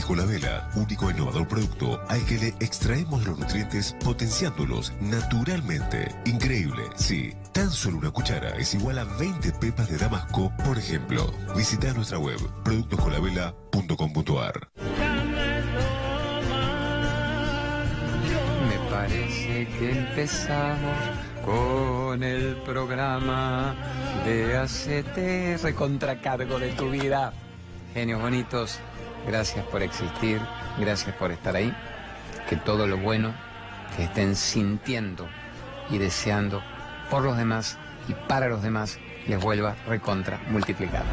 Disco La Vela, único innovador producto al que le extraemos los nutrientes potenciándolos naturalmente. Increíble, sí. Tan solo una cuchara es igual a 20 pepas de Damasco, por ejemplo. Visita nuestra web productoscolavela.com.ar. Me parece que empezamos con el programa de Hacete recontracargo de tu vida. Genios bonitos, gracias por existir, gracias por estar ahí. Que todo lo bueno que estén sintiendo y deseando por los demás y para los demás les vuelva recontra multiplicado.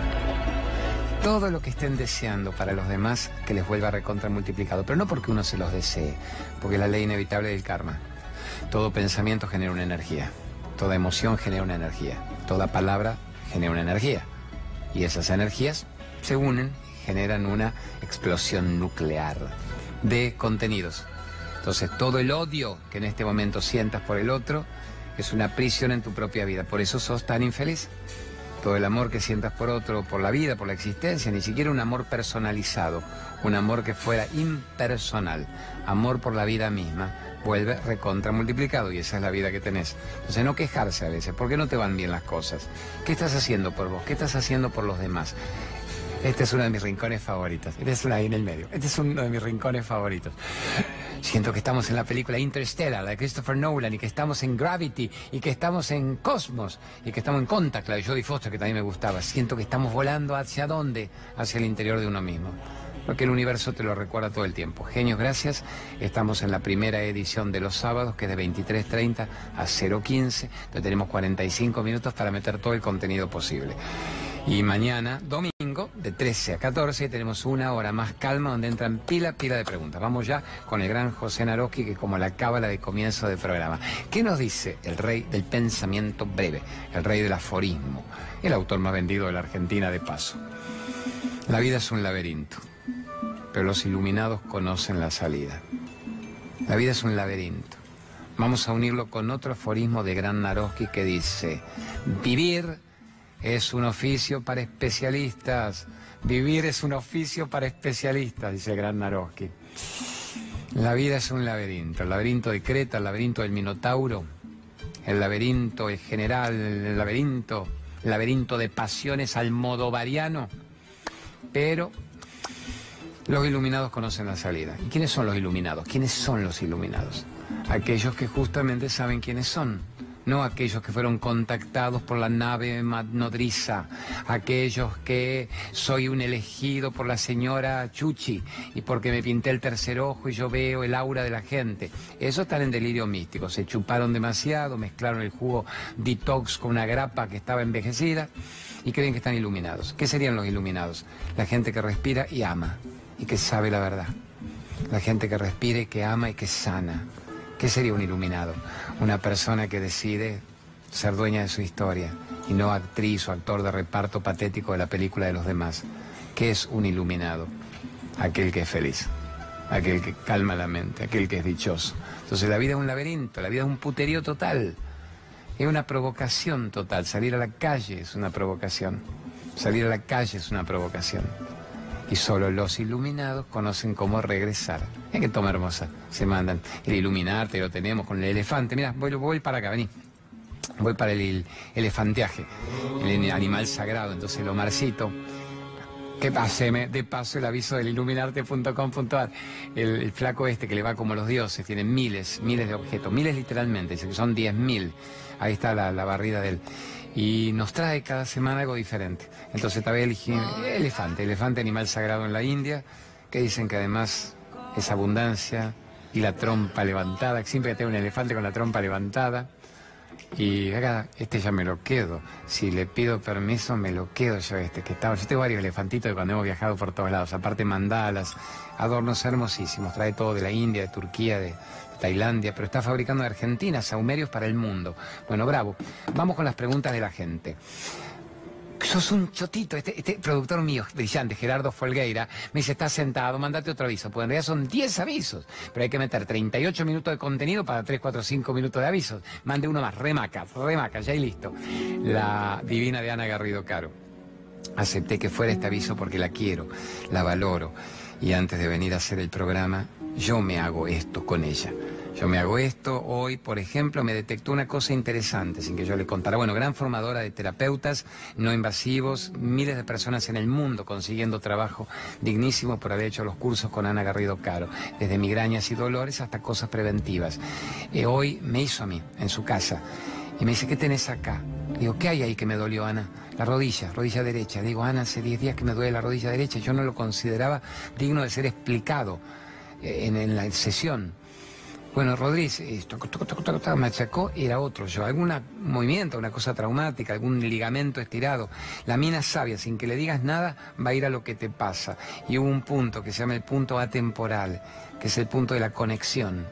Todo lo que estén deseando para los demás que les vuelva recontra multiplicado, pero no porque uno se los desee, porque es la ley inevitable del karma. Todo pensamiento genera una energía, toda emoción genera una energía, toda palabra genera una energía. Y esas energías se unen generan una explosión nuclear de contenidos. Entonces todo el odio que en este momento sientas por el otro es una prisión en tu propia vida. Por eso sos tan infeliz. Todo el amor que sientas por otro, por la vida, por la existencia, ni siquiera un amor personalizado, un amor que fuera impersonal, amor por la vida misma, vuelve recontra multiplicado y esa es la vida que tenés. Entonces no quejarse a veces, ¿por qué no te van bien las cosas? ¿Qué estás haciendo por vos? ¿Qué estás haciendo por los demás? Este es uno de mis rincones favoritos. Este es uno ahí en el medio. Este es uno de mis rincones favoritos. Siento que estamos en la película Interstellar de Christopher Nolan y que estamos en Gravity y que estamos en Cosmos y que estamos en Contact, la de Jodie Foster que también me gustaba. Siento que estamos volando hacia dónde? Hacia el interior de uno mismo. Porque el universo te lo recuerda todo el tiempo. Genios, gracias. Estamos en la primera edición de los sábados, que es de 23.30 a 0.15, donde tenemos 45 minutos para meter todo el contenido posible. Y mañana, domingo, de 13 a 14, tenemos una hora más calma donde entran pila, pila de preguntas. Vamos ya con el gran José Naroski, que como la cábala de comienzo del programa. ¿Qué nos dice el rey del pensamiento breve, el rey del aforismo, el autor más vendido de la Argentina de paso? La vida es un laberinto, pero los iluminados conocen la salida. La vida es un laberinto. Vamos a unirlo con otro aforismo de Gran Naroski que dice, vivir es un oficio para especialistas. Vivir es un oficio para especialistas, dice el gran Naroski. La vida es un laberinto, el laberinto de Creta, el laberinto del Minotauro, el laberinto el general, el laberinto, el laberinto de pasiones al modo variano. Pero los iluminados conocen la salida. ¿Y quiénes son los iluminados? ¿Quiénes son los iluminados? Aquellos que justamente saben quiénes son no aquellos que fueron contactados por la nave nodriza, aquellos que soy un elegido por la señora Chuchi y porque me pinté el tercer ojo y yo veo el aura de la gente. Esos están en delirio místico, se chuparon demasiado, mezclaron el jugo detox con una grapa que estaba envejecida y creen que están iluminados. ¿Qué serían los iluminados? La gente que respira y ama y que sabe la verdad. La gente que respira y que ama y que sana. ¿Qué sería un iluminado? Una persona que decide ser dueña de su historia y no actriz o actor de reparto patético de la película de los demás. ¿Qué es un iluminado? Aquel que es feliz, aquel que calma la mente, aquel que es dichoso. Entonces la vida es un laberinto, la vida es un puterío total, es una provocación total. Salir a la calle es una provocación, salir a la calle es una provocación y solo los iluminados conocen cómo regresar. Es que toma hermosa, se mandan. El iluminarte lo tenemos con el elefante. Mira, voy, voy para acá, vení. Voy para el, elefanteaje, el animal sagrado. Entonces el Omarcito, que paseme de paso el aviso del iluminarte.com.ar. El, el, flaco este que le va como los dioses, tiene miles, miles de objetos, miles literalmente, dice que son 10.000. Ahí está la barrida del y nos trae cada semana algo diferente. Entonces vez elegí elefante, elefante animal sagrado en la India, que dicen que además es abundancia y la trompa levantada, siempre que tengo un elefante con la trompa levantada. Y acá, este ya me lo quedo. Si le pido permiso, me lo quedo yo este que estaba. Yo tengo varios elefantitos de cuando hemos viajado por todos lados. Aparte mandalas, adornos hermosísimos. Trae todo de la India, de Turquía, de, Tailandia, pero está fabricando en Argentina saumerios para el mundo. Bueno, bravo. Vamos con las preguntas de la gente. Sos un chotito, este, este productor mío, brillante, Gerardo Folgueira, me dice, está sentado, mandate otro aviso. Pues en realidad son 10 avisos, pero hay que meter 38 minutos de contenido para 3, 4, 5 minutos de avisos. Mande uno más, remaca, remaca, ya y listo. La divina de Ana Garrido Caro. Acepté que fuera este aviso porque la quiero, la valoro. y antes de venir a hacer el programa, yo me hago esto con ella. Yo me hago esto, hoy, por ejemplo, me detectó una cosa interesante, sin que yo le contara. Bueno, gran formadora de terapeutas no invasivos, miles de personas en el mundo consiguiendo trabajo dignísimo por haber hecho los cursos con Ana Garrido Caro, desde migrañas y dolores hasta cosas preventivas. Eh, hoy me hizo a mí, en su casa, y me dice, ¿qué tenés acá? Digo, ¿qué hay ahí que me dolió, Ana? La rodilla, rodilla derecha. Digo, Ana, hace 10 días que me duele la rodilla derecha. Yo no lo consideraba digno de ser explicado eh, en la sesión. Bueno, Rodríguez esto, me achacó era otro yo. Algún movimiento, una cosa traumática, algún ligamento estirado. La mina sabia, sin que le digas nada, va a ir a lo que te pasa. Y hubo un punto que se llama el punto atemporal, que es el punto de la conexión.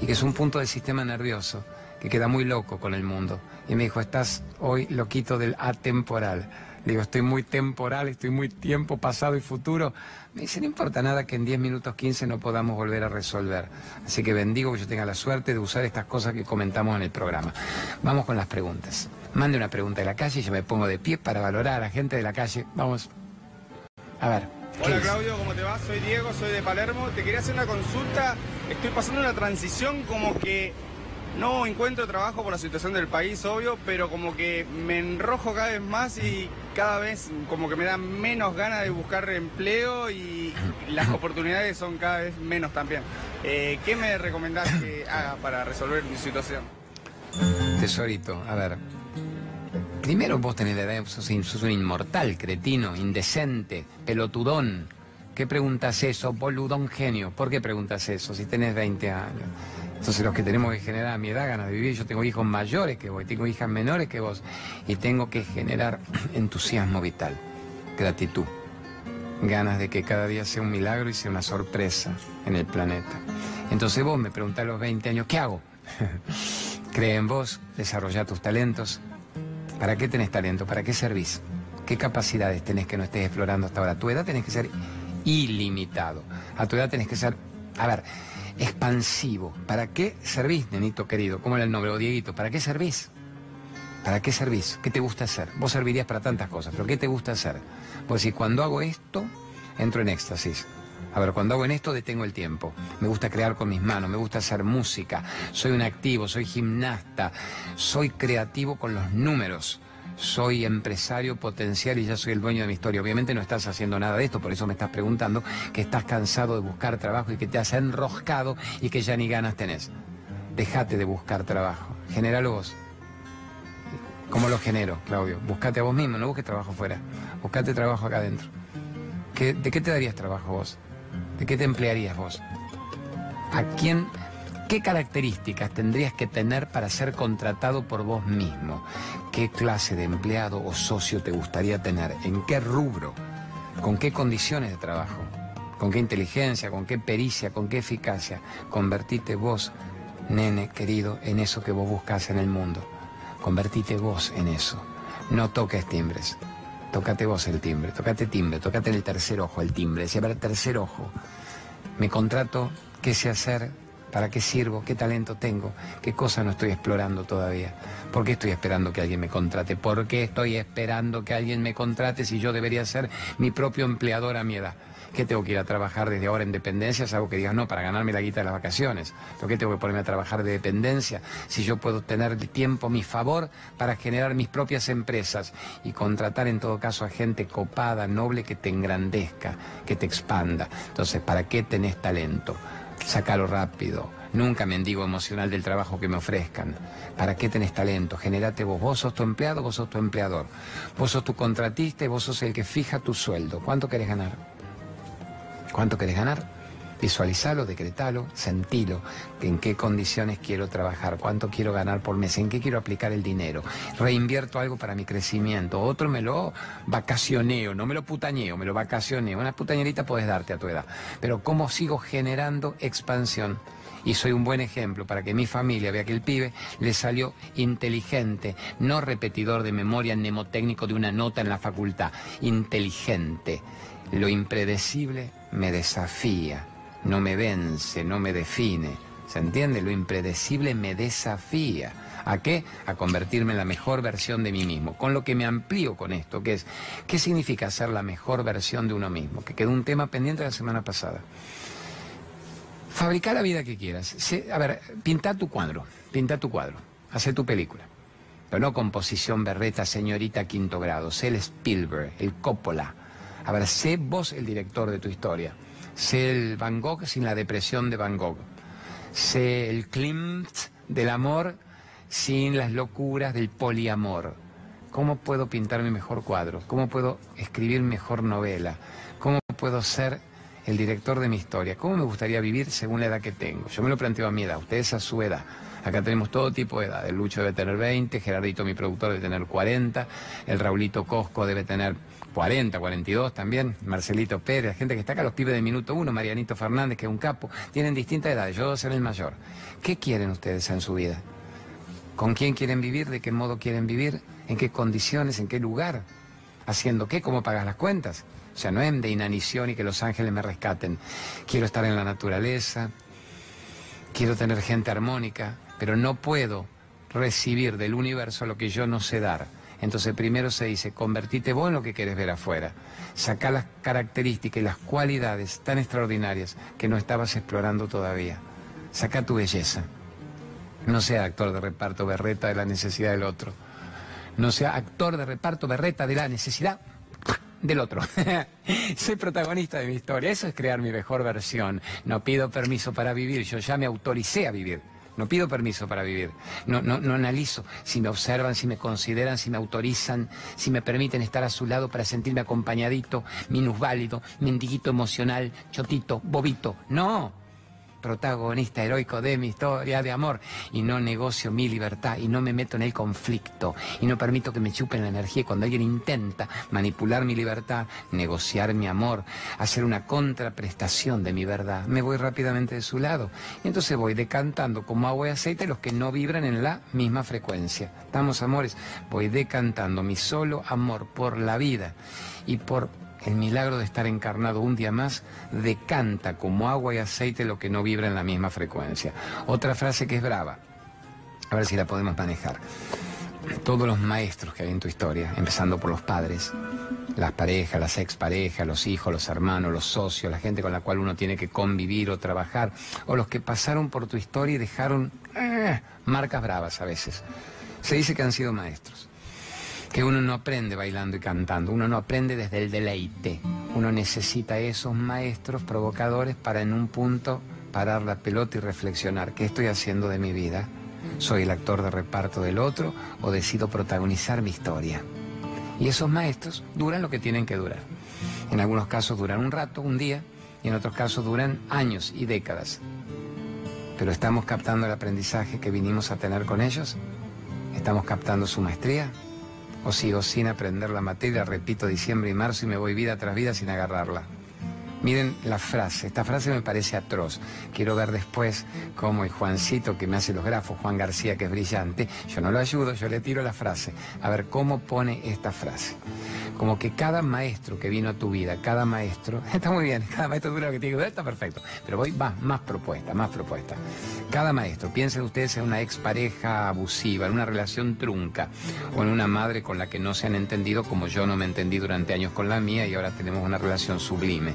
Y que es un punto del sistema nervioso, que queda muy loco con el mundo. Y me dijo, estás hoy loquito del atemporal. Le digo, estoy muy temporal, estoy muy tiempo pasado y futuro. Me dice, no importa nada que en 10 minutos 15 no podamos volver a resolver. Así que bendigo que yo tenga la suerte de usar estas cosas que comentamos en el programa. Vamos con las preguntas. Mande una pregunta de la calle y yo me pongo de pie para valorar a la gente de la calle. Vamos. A ver. Hola Claudio, ¿cómo te va? Soy Diego, soy de Palermo. Te quería hacer una consulta. Estoy pasando una transición como que no encuentro trabajo por la situación del país, obvio, pero como que me enrojo cada vez más y cada vez como que me da menos ganas de buscar empleo y las oportunidades son cada vez menos también. Eh, ¿Qué me recomendás que haga para resolver mi situación? Tesorito, a ver. Primero vos tenés la edad, sos, sos un inmortal, cretino, indecente, pelotudón. ¿Qué preguntas eso, boludón genio? ¿Por qué preguntas eso si tenés 20 años? Entonces los que tenemos que generar a mi edad ganas de vivir, yo tengo hijos mayores que vos, tengo hijas menores que vos, y tengo que generar entusiasmo vital, gratitud, ganas de que cada día sea un milagro y sea una sorpresa en el planeta. Entonces vos me preguntás a los 20 años, ¿qué hago? Cree en vos, desarrolla tus talentos. ¿Para qué tenés talento? ¿Para qué servís? ¿Qué capacidades tenés que no estés explorando hasta ahora? Tu edad tenés que ser ilimitado. A tu edad tenés que ser... A ver, expansivo. ¿Para qué servís, nenito querido? ¿Cómo era el nombre? O Dieguito, ¿para qué servís? ¿Para qué servís? ¿Qué te gusta hacer? Vos servirías para tantas cosas, pero ¿qué te gusta hacer? Pues si cuando hago esto, entro en éxtasis. A ver, cuando hago en esto detengo el tiempo. Me gusta crear con mis manos, me gusta hacer música, soy un activo, soy gimnasta, soy creativo con los números soy empresario potencial y ya soy el dueño de mi historia. Obviamente no estás haciendo nada de esto, por eso me estás preguntando que estás cansado de buscar trabajo y que te has enroscado y que ya ni ganas tenés. Déjate de buscar trabajo, genéralo vos. ¿Cómo lo genero, Claudio? Buscate a vos mismo, no busques trabajo fuera. Buscate trabajo acá adentro. ¿De qué te darías trabajo vos? ¿De qué te emplearías vos? ¿A quién ¿Qué características tendrías que tener para ser contratado por vos mismo? ¿Qué clase de empleado o socio te gustaría tener? ¿En qué rubro? ¿Con qué condiciones de trabajo? ¿Con qué inteligencia? ¿Con qué pericia? ¿Con qué eficacia? Convertite vos, nene querido, en eso que vos buscas en el mundo. Convertite vos en eso. No toques timbres. Tócate vos el timbre, tócate timbre, tócate el tercer ojo el timbre. Decía, ver, tercer ojo. Me contrato, ¿qué sé hacer? ¿Para qué sirvo? ¿Qué talento tengo? ¿Qué cosa no estoy explorando todavía? ¿Por qué estoy esperando que alguien me contrate? ¿Por qué estoy esperando que alguien me contrate si yo debería ser mi propio empleador a mi edad? ¿Qué tengo que ir a trabajar desde ahora en dependencia? Algo que digas, no, para ganarme la guita de las vacaciones. ¿Por qué tengo que ponerme a trabajar de dependencia si yo puedo tener tiempo a mi favor para generar mis propias empresas y contratar en todo caso a gente copada, noble, que te engrandezca, que te expanda? Entonces, ¿para qué tenés talento? Sácalo rápido. Nunca mendigo emocional del trabajo que me ofrezcan. ¿Para qué tenés talento? Genérate vos. Vos sos tu empleado, vos sos tu empleador. Vos sos tu contratista y vos sos el que fija tu sueldo. ¿Cuánto querés ganar? ¿Cuánto querés ganar? Visualizalo, decretalo, sentilo, en qué condiciones quiero trabajar, cuánto quiero ganar por mes, en qué quiero aplicar el dinero. Reinvierto algo para mi crecimiento, otro me lo vacacioneo, no me lo putañeo, me lo vacacioneo. Una putañerita puedes darte a tu edad, pero cómo sigo generando expansión y soy un buen ejemplo para que mi familia vea que el pibe le salió inteligente, no repetidor de memoria mnemotécnico de una nota en la facultad, inteligente. Lo impredecible me desafía no me vence, no me define. ¿Se entiende? Lo impredecible me desafía. ¿A qué? A convertirme en la mejor versión de mí mismo. Con lo que me amplío con esto, que es, ¿qué significa ser la mejor versión de uno mismo? Que quedó un tema pendiente la semana pasada. Fabricar la vida que quieras. a ver, pinta tu cuadro, pinta tu cuadro, hace tu película. Pero no composición berreta, señorita quinto grado. Sé el Spielberg, el Coppola. A ver, sé vos el director de tu historia. Sé el Van Gogh sin la depresión de Van Gogh. Sé el Klimt del amor sin las locuras del poliamor. ¿Cómo puedo pintar mi mejor cuadro? ¿Cómo puedo escribir mejor novela? ¿Cómo puedo ser el director de mi historia? ¿Cómo me gustaría vivir según la edad que tengo? Yo me lo planteo a mi edad, ustedes a su edad. Acá tenemos todo tipo de edad. El Lucho debe tener 20, Gerardito, mi productor, debe tener 40, el Raulito Cosco debe tener 40, 42 también, Marcelito Pérez, gente que está acá, los pibes de minuto uno, Marianito Fernández, que es un capo, tienen distintas edades, yo debo ser el mayor. ¿Qué quieren ustedes en su vida? ¿Con quién quieren vivir? ¿De qué modo quieren vivir? ¿En qué condiciones? ¿En qué lugar? ¿Haciendo qué? ¿Cómo pagas las cuentas? O sea, no es de inanición y que los ángeles me rescaten. Quiero estar en la naturaleza, quiero tener gente armónica, pero no puedo recibir del universo lo que yo no sé dar. Entonces primero se dice, convertite vos en lo que quieres ver afuera. Saca las características y las cualidades tan extraordinarias que no estabas explorando todavía. Saca tu belleza. No sea actor de reparto berreta de la necesidad del otro. No sea actor de reparto berreta de la necesidad del otro. Soy protagonista de mi historia. Eso es crear mi mejor versión. No pido permiso para vivir. Yo ya me autoricé a vivir. No pido permiso para vivir. No, no, no analizo si me observan, si me consideran, si me autorizan, si me permiten estar a su lado para sentirme acompañadito, minusválido, mendiguito emocional, chotito, bobito. No protagonista heroico de mi historia de amor y no negocio mi libertad y no me meto en el conflicto y no permito que me chupen la energía cuando alguien intenta manipular mi libertad, negociar mi amor, hacer una contraprestación de mi verdad. Me voy rápidamente de su lado y entonces voy decantando como agua y aceite los que no vibran en la misma frecuencia. Estamos amores, voy decantando mi solo amor por la vida y por el milagro de estar encarnado un día más decanta como agua y aceite lo que no vibra en la misma frecuencia. Otra frase que es brava, a ver si la podemos manejar. Todos los maestros que hay en tu historia, empezando por los padres, las parejas, las exparejas, los hijos, los hermanos, los socios, la gente con la cual uno tiene que convivir o trabajar, o los que pasaron por tu historia y dejaron eh, marcas bravas a veces. Se dice que han sido maestros que uno no aprende bailando y cantando, uno no aprende desde el deleite. Uno necesita esos maestros provocadores para en un punto parar la pelota y reflexionar, ¿qué estoy haciendo de mi vida? ¿Soy el actor de reparto del otro o decido protagonizar mi historia? Y esos maestros duran lo que tienen que durar. En algunos casos duran un rato, un día, y en otros casos duran años y décadas. Pero estamos captando el aprendizaje que vinimos a tener con ellos. ¿Estamos captando su maestría? O sigo sin aprender la materia, repito diciembre y marzo y me voy vida tras vida sin agarrarla. Miren la frase, esta frase me parece atroz. Quiero ver después cómo el Juancito que me hace los grafos, Juan García que es brillante, yo no lo ayudo, yo le tiro la frase. A ver cómo pone esta frase como que cada maestro que vino a tu vida, cada maestro, está muy bien, cada maestro dura lo que tiene que durar, está perfecto, pero voy más, más propuesta, más propuesta. Cada maestro, piensen ustedes en una expareja abusiva, en una relación trunca, o en una madre con la que no se han entendido como yo no me entendí durante años con la mía y ahora tenemos una relación sublime.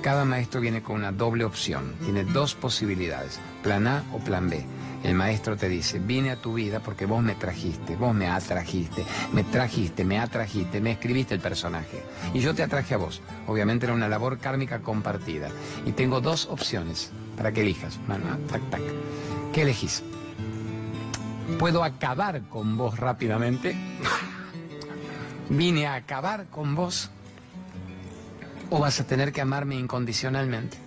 Cada maestro viene con una doble opción, tiene dos posibilidades, plan A o plan B. El maestro te dice, vine a tu vida porque vos me trajiste, vos me atrajiste, me trajiste, me atrajiste, me escribiste el personaje. Y yo te atraje a vos. Obviamente era una labor kármica compartida. Y tengo dos opciones para que elijas. ¿Qué elegís? ¿Puedo acabar con vos rápidamente? ¿Vine a acabar con vos? ¿O vas a tener que amarme incondicionalmente?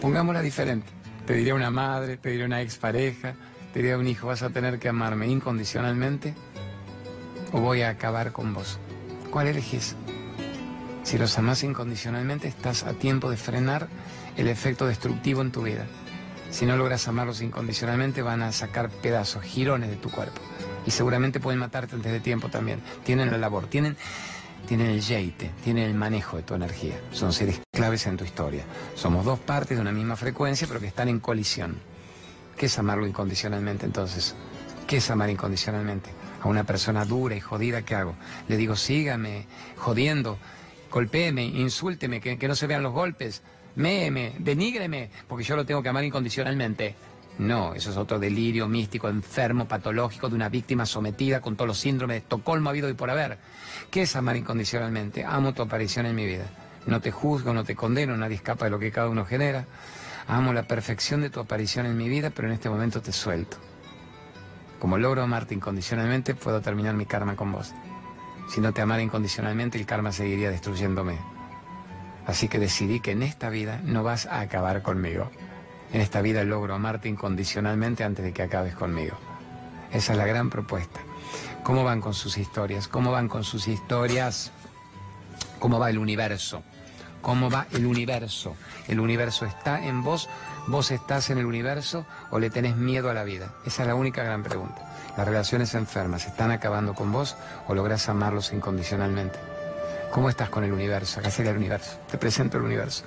Pongámosla diferente. Te diría una madre, te diría una expareja, te diría un hijo, vas a tener que amarme incondicionalmente o voy a acabar con vos. ¿Cuál elegís? Si los amas incondicionalmente, estás a tiempo de frenar el efecto destructivo en tu vida. Si no logras amarlos incondicionalmente, van a sacar pedazos, girones de tu cuerpo. Y seguramente pueden matarte antes de tiempo también. Tienen la labor, tienen tienen el yeite, tienen el manejo de tu energía. Son seres claves en tu historia. Somos dos partes de una misma frecuencia, pero que están en colisión. ¿Qué es amarlo incondicionalmente entonces? ¿Qué es amar incondicionalmente? A una persona dura y jodida, ¿qué hago? Le digo, sígame, jodiendo, golpéeme, insúlteme, que, que no se vean los golpes, méeme, denígreme, porque yo lo tengo que amar incondicionalmente. No, eso es otro delirio místico, enfermo, patológico de una víctima sometida con todos los síndromes de Estocolmo habido y por haber. ¿Qué es amar incondicionalmente? Amo tu aparición en mi vida. No te juzgo, no te condeno, nadie escapa de lo que cada uno genera. Amo la perfección de tu aparición en mi vida, pero en este momento te suelto. Como logro amarte incondicionalmente, puedo terminar mi karma con vos. Si no te amara incondicionalmente, el karma seguiría destruyéndome. Así que decidí que en esta vida no vas a acabar conmigo. En esta vida logro amarte incondicionalmente antes de que acabes conmigo. Esa es la gran propuesta. ¿Cómo van con sus historias? ¿Cómo van con sus historias? ¿Cómo va el universo? ¿Cómo va el universo? ¿El universo está en vos? ¿Vos estás en el universo o le tenés miedo a la vida? Esa es la única gran pregunta. ¿Las relaciones enfermas están acabando con vos o lográs amarlos incondicionalmente? ¿Cómo estás con el universo? Acá sería el universo. Te presento el universo.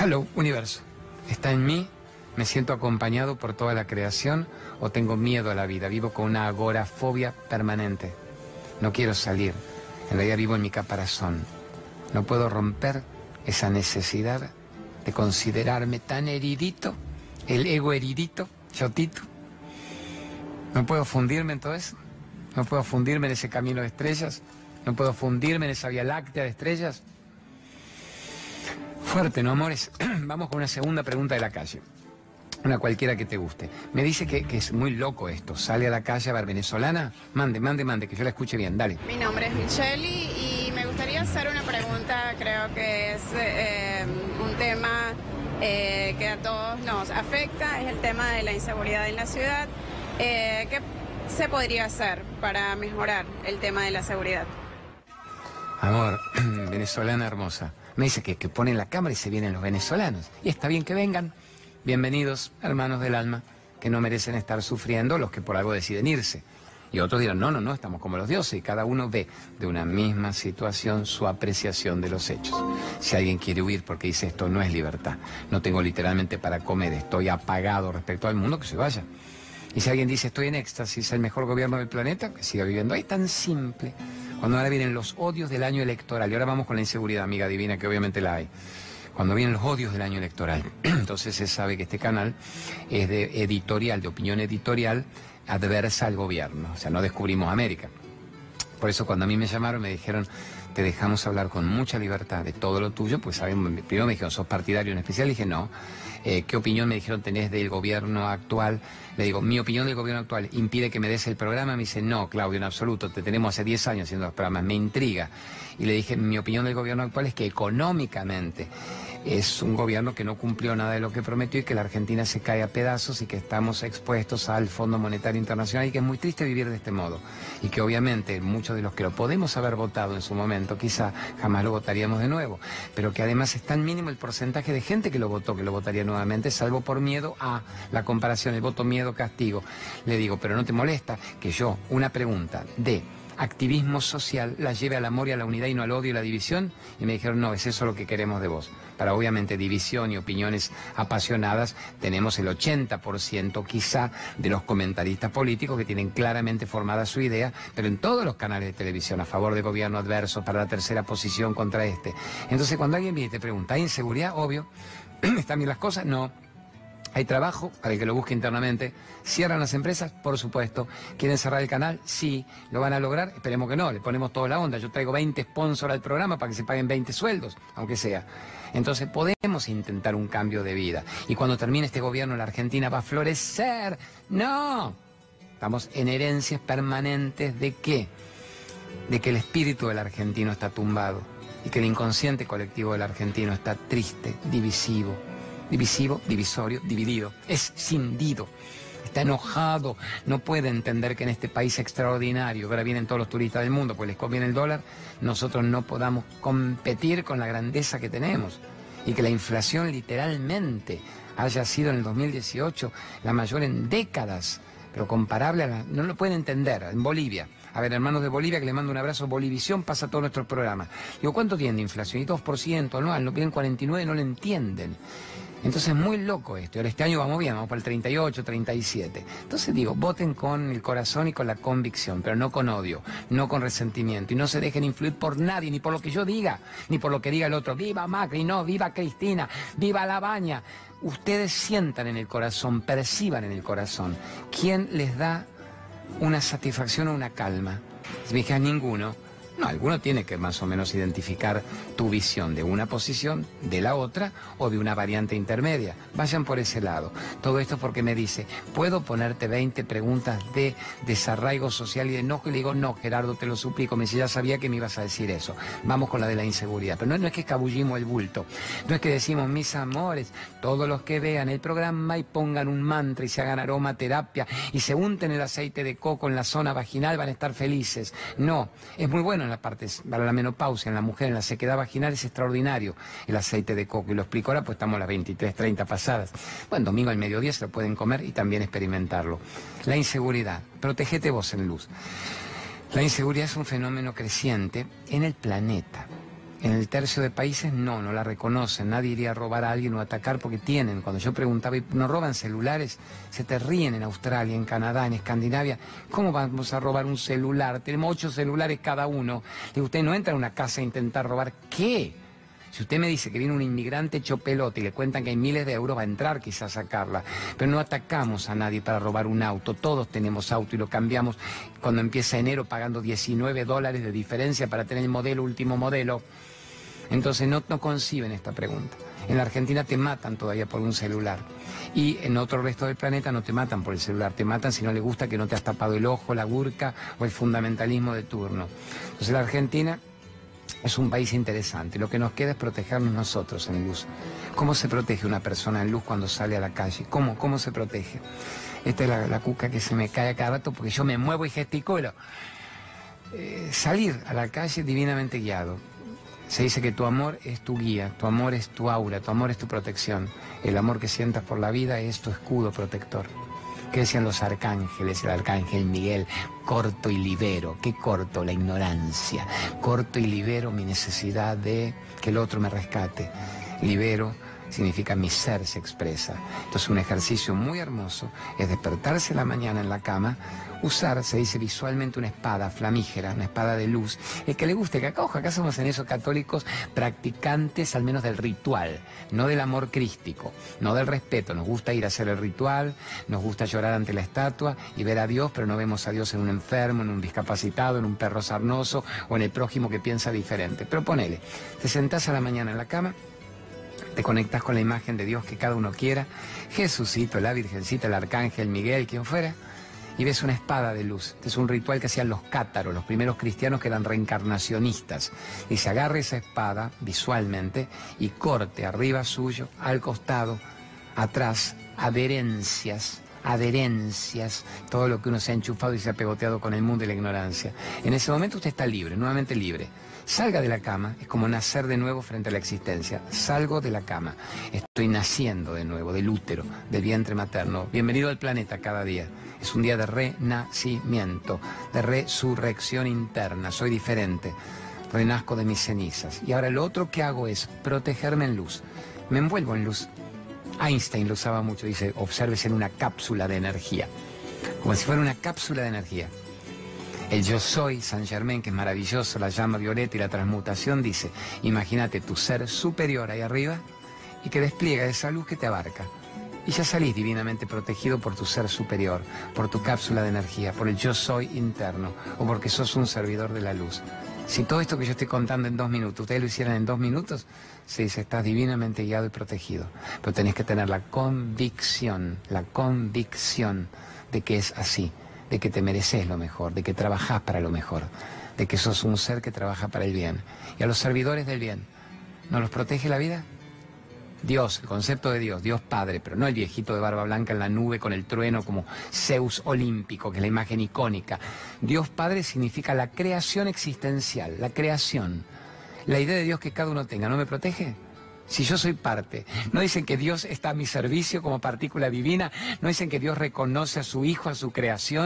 Hello, universo. ¿Está en mí ¿Me siento acompañado por toda la creación o tengo miedo a la vida? Vivo con una agorafobia permanente. No quiero salir. En realidad vivo en mi caparazón. No puedo romper esa necesidad de considerarme tan heridito, el ego heridito, chotito. No puedo fundirme en todo eso. No puedo fundirme en ese camino de estrellas. No puedo fundirme en esa vía láctea de estrellas. Fuerte, ¿no, amores? Vamos con una segunda pregunta de la calle una cualquiera que te guste. Me dice que, es muy loco esto. Sale a la calle a ver venezolana. Mande, mande, mande, que yo la escuche bien. Dale. Mi nombre es Michelle y me gustaría hacer una pregunta. Creo que es eh, un tema eh, que a todos nos afecta. Es el tema de la inseguridad en la ciudad. Eh, ¿Qué se podría hacer para mejorar el tema de la seguridad? Amor, venezolana hermosa. Me dice que, que ponen la cámara y se vienen los venezolanos. Y está bien que vengan. Bienvenidos, hermanos del alma, que no merecen estar sufriendo los que por algo deciden irse. Y otros dirán, no, no, no, estamos como los dioses y cada uno ve de una misma situación su apreciación de los hechos. Si alguien quiere huir porque dice esto no es libertad, no tengo literalmente para comer, estoy apagado respecto al mundo, que se vaya. Y si alguien dice estoy en éxtasis, el mejor gobierno del planeta, que siga viviendo ahí, tan simple. Cuando ahora vienen los odios del año electoral, y ahora vamos con la inseguridad, amiga divina, que obviamente la hay cuando vienen los odios del año electoral. Entonces se sabe que este canal es de editorial, de opinión editorial adversa al gobierno. O sea, no descubrimos América. Por eso cuando a mí me llamaron me dijeron, te dejamos hablar con mucha libertad de todo lo tuyo, pues primero me dijeron, ¿sos partidario en especial? Dije, no. Eh, ¿Qué opinión me dijeron tenés del gobierno actual? Le digo, mi opinión del gobierno actual impide que me des el programa. Me dice, no, Claudio, en absoluto, te tenemos hace 10 años haciendo los programas, me intriga. Y le dije, mi opinión del gobierno actual es que económicamente es un gobierno que no cumplió nada de lo que prometió y que la Argentina se cae a pedazos y que estamos expuestos al Fondo Monetario Internacional y que es muy triste vivir de este modo. Y que obviamente muchos de los que lo podemos haber votado en su momento, quizá jamás lo votaríamos de nuevo, pero que además es tan mínimo el porcentaje de gente que lo votó, que lo votaría nuevamente, salvo por miedo a la comparación, el voto miedo castigo. Le digo, pero no te molesta que yo, una pregunta de activismo social la lleve al amor y a la unidad y no al odio y la división? Y me dijeron, no, es eso lo que queremos de vos. Para obviamente división y opiniones apasionadas, tenemos el 80% quizá de los comentaristas políticos que tienen claramente formada su idea, pero en todos los canales de televisión, a favor de gobierno adverso, para la tercera posición contra este. Entonces, cuando alguien viene y te pregunta, ¿hay inseguridad? Obvio. ¿Están bien las cosas? No. Hay trabajo para el que lo busque internamente. ¿Cierran las empresas? Por supuesto. ¿Quieren cerrar el canal? Sí. ¿Lo van a lograr? Esperemos que no. Le ponemos toda la onda. Yo traigo 20 sponsors al programa para que se paguen 20 sueldos, aunque sea. Entonces podemos intentar un cambio de vida. Y cuando termine este gobierno, la Argentina va a florecer. No. Estamos en herencias permanentes de qué? De que el espíritu del argentino está tumbado y que el inconsciente colectivo del argentino está triste, divisivo divisivo, divisorio, dividido, es cindido. Está enojado, no puede entender que en este país extraordinario, ahora vienen todos los turistas del mundo, pues les conviene el dólar, nosotros no podamos competir con la grandeza que tenemos y que la inflación literalmente haya sido en el 2018 la mayor en décadas, pero comparable a la... No lo pueden entender. En Bolivia A ver, hermanos de Bolivia, que le mando un abrazo, Bolivisión pasa todo nuestro programa. Digo, ¿cuánto tiene de inflación? Y 2% anual, no piden 49, no lo entienden. Entonces es muy loco esto. Ahora este año vamos bien, vamos para el 38, 37. Entonces digo, voten con el corazón y con la convicción, pero no con odio, no con resentimiento. Y no se dejen influir por nadie, ni por lo que yo diga, ni por lo que diga el otro. Viva Macri, no, viva Cristina, viva La Baña. Ustedes sientan en el corazón, perciban en el corazón. ¿Quién les da una satisfacción o una calma? Si me dijeras ninguno, no, alguno tiene que más o menos identificar tu visión de una posición, de la otra o de una variante intermedia. Vayan por ese lado. Todo esto porque me dice, ¿puedo ponerte 20 preguntas de desarraigo social y de enojo? Y le digo, no, Gerardo, te lo suplico. Me dice, ya sabía que me ibas a decir eso. Vamos con la de la inseguridad. Pero no, es que escabullimos el bulto. No es que decimos, mis amores, todos los que vean el programa y pongan un mantra y se hagan aromaterapia y se unten el aceite de coco en la zona vaginal van a estar felices. No, es muy bueno en la parte, para la menopausia, en la mujer, en la sequedad vaginal es extraordinario el aceite de coco. Y lo explico ahora, pues estamos a las 23, 30 pasadas. Bueno, domingo al mediodía se lo pueden comer y también experimentarlo. La inseguridad. Protégete vos en luz. La inseguridad es un fenómeno creciente en el planeta. En el tercio de países no, no la reconocen. Nadie iría a robar a alguien o atacar porque tienen. Cuando yo preguntaba, ¿no roban celulares? Se te ríen en Australia, en Canadá, en Escandinavia. ¿Cómo vamos a robar un celular? Tenemos ocho celulares cada uno. Y usted no entra a una casa a intentar robar. ¿Qué? Si usted me dice que viene un inmigrante hecho pelota y le cuentan que hay miles de euros, va a entrar quizás a sacarla. Pero no atacamos a nadie para robar un auto. Todos tenemos auto y lo cambiamos cuando empieza enero pagando 19 dólares de diferencia para tener el modelo, último modelo. Entonces no, conciben esta pregunta. En la Argentina te matan todavía por un celular. Y en otro resto del planeta no te matan por el celular, te matan si no le gusta que no te has tapado el ojo, la burca o el fundamentalismo de turno. Entonces la Argentina es un país interesante. Lo que nos queda es protegernos nosotros en luz. ¿Cómo se protege una persona en luz cuando sale a la calle? ¿Cómo, cómo se protege? Esta es la, cuca que se me cae a cada rato porque yo me muevo y gesticulo. Eh, salir a la calle divinamente guiado. Se dice que tu amor es tu guía, tu amor es tu aura, tu amor es tu protección. El amor que sientas por la vida es tu escudo protector. ¿Qué decían los arcángeles? El arcángel Miguel, corto y libero. ¿Qué corto? La ignorancia. Corto y libero mi necesidad de que el otro me rescate. Libero significa mi ser se expresa. Entonces un ejercicio muy hermoso es despertarse la mañana en la cama, usar, se dice visualmente, una espada flamígera, una espada de luz. El que le guste, que acá, acá somos en eso católicos practicantes al menos del ritual, no del amor crístico, no del respeto. Nos gusta ir a hacer el ritual, nos gusta llorar ante la estatua y ver a Dios, pero no vemos a Dios en un enfermo, en un discapacitado, en un perro sarnoso o en el prójimo que piensa diferente. Pero ponele, te sentás a la mañana en la cama, te conectas con la imagen de Dios que cada uno quiera, Jesucito, la Virgencita, el Arcángel, Miguel, quien fuera, y ves una espada de luz. Este es un ritual que hacían los cátaros, los primeros cristianos que eran reencarnacionistas. Y se agarre esa espada visualmente y corte arriba suyo, al costado, atrás, adherencias, adherencias, todo lo que uno se ha enchufado y se ha pegoteado con el mundo y la ignorancia. En ese momento usted está libre, nuevamente libre. Salga de la cama, es como nacer de nuevo frente a la existencia. Salgo de la cama, estoy naciendo de nuevo, del útero, del vientre materno. Bienvenido al planeta cada día. Es un día de renacimiento, de resurrección interna. Soy diferente, renazco de mis cenizas. Y ahora lo otro que hago es protegerme en luz. Me envuelvo en luz. Einstein lo usaba mucho, dice, observes en una cápsula de energía, como si fuera una cápsula de energía. El yo soy, San Germain, que es maravilloso, la llama violeta y la transmutación, dice, imagínate tu ser superior ahí arriba y que despliega esa luz que te abarca. Y ya salís divinamente protegido por tu ser superior, por tu cápsula de energía, por el yo soy interno o porque sos un servidor de la luz. Si todo esto que yo estoy contando en dos minutos, ustedes lo hicieran en dos minutos, se dice, estás divinamente guiado y protegido. Pero tenés que tener la convicción, la convicción de que es así de que te mereces lo mejor, de que trabajás para lo mejor, de que sos un ser que trabaja para el bien. Y a los servidores del bien, ¿no los protege la vida? Dios, el concepto de Dios, Dios Padre, pero no el viejito de barba blanca en la nube con el trueno como Zeus olímpico, que es la imagen icónica. Dios Padre significa la creación existencial, la creación. La idea de Dios que cada uno tenga, ¿no me protege? si yo soy parte. No dicen que Dios está a mi servicio como partícula divina, no dicen que Dios reconoce a su Hijo, a su creación.